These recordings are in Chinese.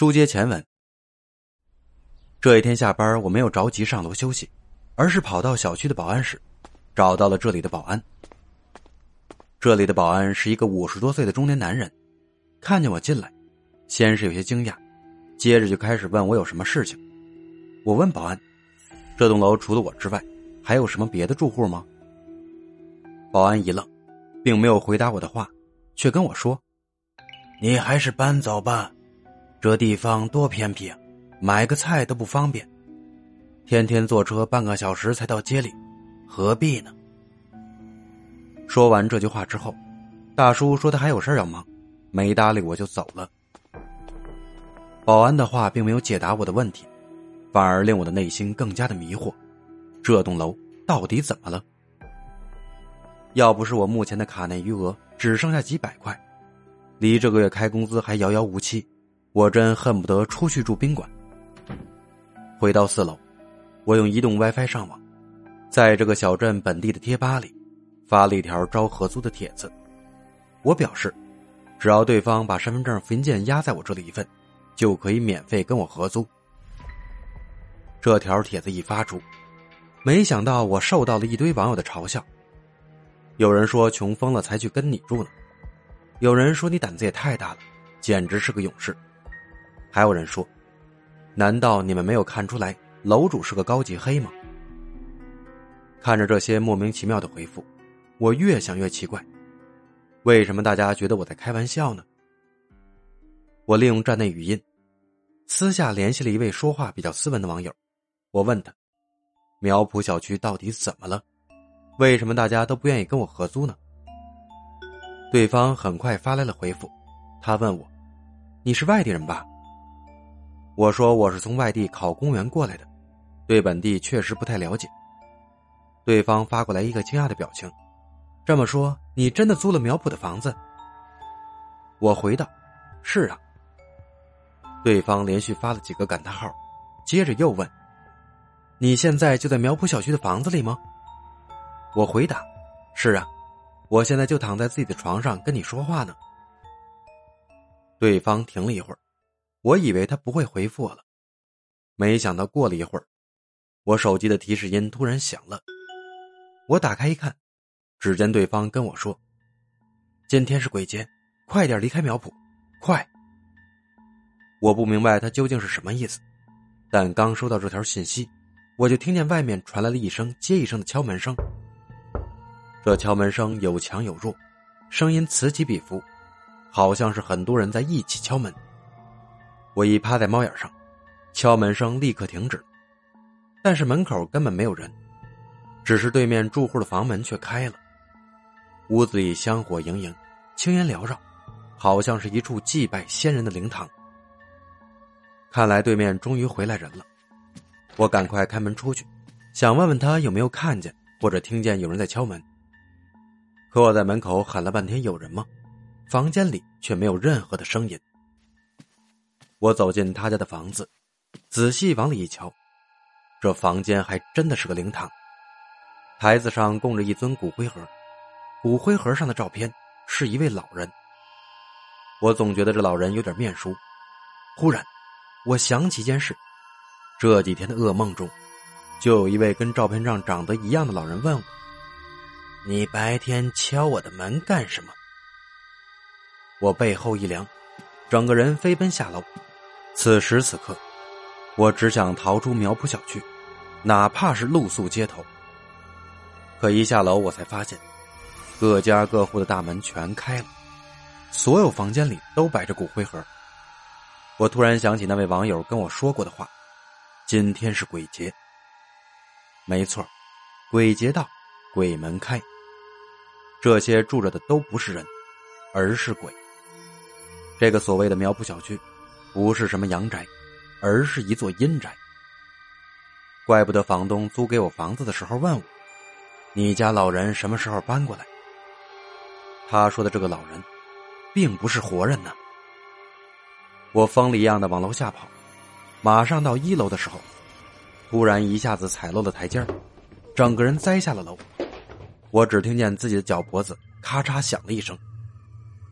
书接前文，这一天下班，我没有着急上楼休息，而是跑到小区的保安室，找到了这里的保安。这里的保安是一个五十多岁的中年男人，看见我进来，先是有些惊讶，接着就开始问我有什么事情。我问保安：“这栋楼除了我之外，还有什么别的住户吗？”保安一愣，并没有回答我的话，却跟我说：“你还是搬走吧。”这地方多偏僻啊，买个菜都不方便，天天坐车半个小时才到街里，何必呢？说完这句话之后，大叔说他还有事要忙，没搭理我就走了。保安的话并没有解答我的问题，反而令我的内心更加的迷惑：这栋楼到底怎么了？要不是我目前的卡内余额只剩下几百块，离这个月开工资还遥遥无期。我真恨不得出去住宾馆。回到四楼，我用移动 WiFi 上网，在这个小镇本地的贴吧里发了一条招合租的帖子。我表示，只要对方把身份证复印件压在我这里一份，就可以免费跟我合租。这条帖子一发出，没想到我受到了一堆网友的嘲笑。有人说穷疯了才去跟你住呢，有人说你胆子也太大了，简直是个勇士。还有人说：“难道你们没有看出来楼主是个高级黑吗？”看着这些莫名其妙的回复，我越想越奇怪，为什么大家觉得我在开玩笑呢？我利用站内语音，私下联系了一位说话比较斯文的网友，我问他：“苗圃小区到底怎么了？为什么大家都不愿意跟我合租呢？”对方很快发来了回复，他问我：“你是外地人吧？”我说我是从外地考公务员过来的，对本地确实不太了解。对方发过来一个惊讶的表情，这么说你真的租了苗圃的房子？我回道：“是啊。”对方连续发了几个感叹号，接着又问：“你现在就在苗圃小区的房子里吗？”我回答：“是啊，我现在就躺在自己的床上跟你说话呢。”对方停了一会儿。我以为他不会回复我了，没想到过了一会儿，我手机的提示音突然响了。我打开一看，只见对方跟我说：“今天是鬼节，快点离开苗圃，快！”我不明白他究竟是什么意思，但刚收到这条信息，我就听见外面传来了一声接一声的敲门声。这敲门声有强有弱，声音此起彼伏，好像是很多人在一起敲门。我一趴在猫眼上，敲门声立刻停止，但是门口根本没有人，只是对面住户的房门却开了。屋子里香火盈盈，青烟缭绕，好像是一处祭拜先人的灵堂。看来对面终于回来人了，我赶快开门出去，想问问他有没有看见或者听见有人在敲门。可我在门口喊了半天有人吗？房间里却没有任何的声音。我走进他家的房子，仔细往里一瞧，这房间还真的是个灵堂。台子上供着一尊骨灰盒，骨灰盒上的照片是一位老人。我总觉得这老人有点面熟。忽然，我想起一件事：这几天的噩梦中，就有一位跟照片上长得一样的老人问我：“你白天敲我的门干什么？”我背后一凉，整个人飞奔下楼。此时此刻，我只想逃出苗圃小区，哪怕是露宿街头。可一下楼，我才发现，各家各户的大门全开了，所有房间里都摆着骨灰盒。我突然想起那位网友跟我说过的话：“今天是鬼节。”没错，鬼节到，鬼门开。这些住着的都不是人，而是鬼。这个所谓的苗圃小区。不是什么阳宅，而是一座阴宅。怪不得房东租给我房子的时候问我：“你家老人什么时候搬过来？”他说的这个老人，并不是活人呢。我疯了一样的往楼下跑，马上到一楼的时候，突然一下子踩漏了台阶整个人栽下了楼。我只听见自己的脚脖子咔嚓响了一声，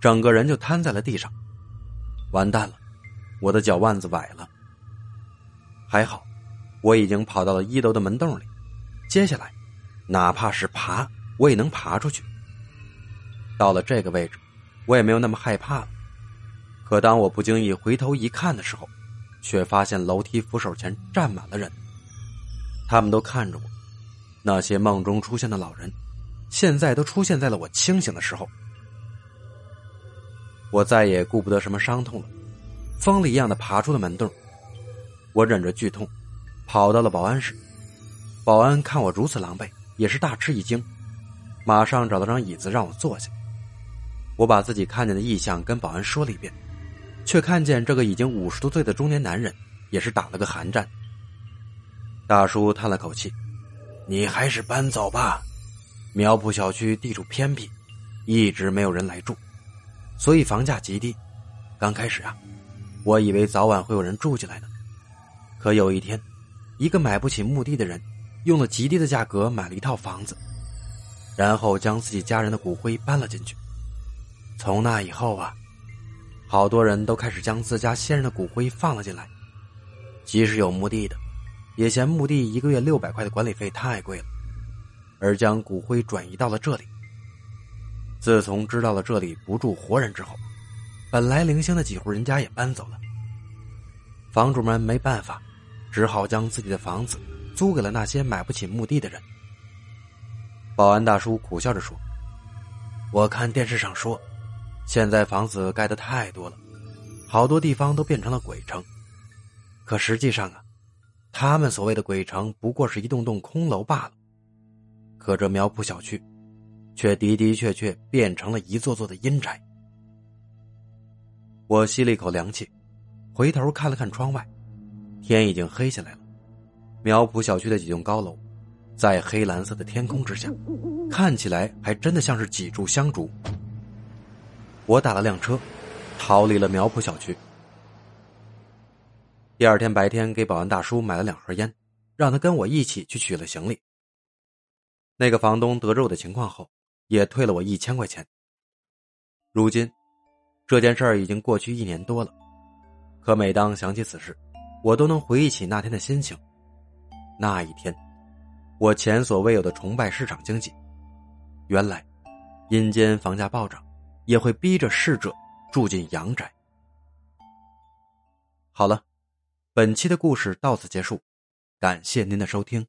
整个人就瘫在了地上。完蛋了！我的脚腕子崴了。还好，我已经跑到了一楼的门洞里，接下来，哪怕是爬，我也能爬出去。到了这个位置，我也没有那么害怕了。可当我不经意回头一看的时候，却发现楼梯扶手前站满了人，他们都看着我。那些梦中出现的老人，现在都出现在了我清醒的时候。我再也顾不得什么伤痛了，疯了一样的爬出了门洞。我忍着剧痛，跑到了保安室。保安看我如此狼狈，也是大吃一惊，马上找到张椅子让我坐下。我把自己看见的异象跟保安说了一遍，却看见这个已经五十多岁的中年男人也是打了个寒战。大叔叹了口气：“你还是搬走吧，苗圃小区地处偏僻，一直没有人来住。”所以房价极低。刚开始啊，我以为早晚会有人住进来的。可有一天，一个买不起墓地的人，用了极低的价格买了一套房子，然后将自己家人的骨灰搬了进去。从那以后啊，好多人都开始将自家先人的骨灰放了进来。即使有墓地的，也嫌墓地一个月六百块的管理费太贵了，而将骨灰转移到了这里。自从知道了这里不住活人之后，本来零星的几户人家也搬走了。房主们没办法，只好将自己的房子租给了那些买不起墓地的人。保安大叔苦笑着说：“我看电视上说，现在房子盖的太多了，好多地方都变成了鬼城。可实际上啊，他们所谓的鬼城不过是一栋栋空楼罢了。可这苗圃小区……”却的的确确变成了一座座的阴宅。我吸了一口凉气，回头看了看窗外，天已经黑下来了。苗圃小区的几栋高楼，在黑蓝色的天空之下，看起来还真的像是几柱香烛。我打了辆车，逃离了苗圃小区。第二天白天，给保安大叔买了两盒烟，让他跟我一起去取了行李。那个房东得知我的情况后。也退了我一千块钱。如今，这件事儿已经过去一年多了，可每当想起此事，我都能回忆起那天的心情。那一天，我前所未有的崇拜市场经济。原来，阴间房价暴涨，也会逼着逝者住进阳宅。好了，本期的故事到此结束，感谢您的收听。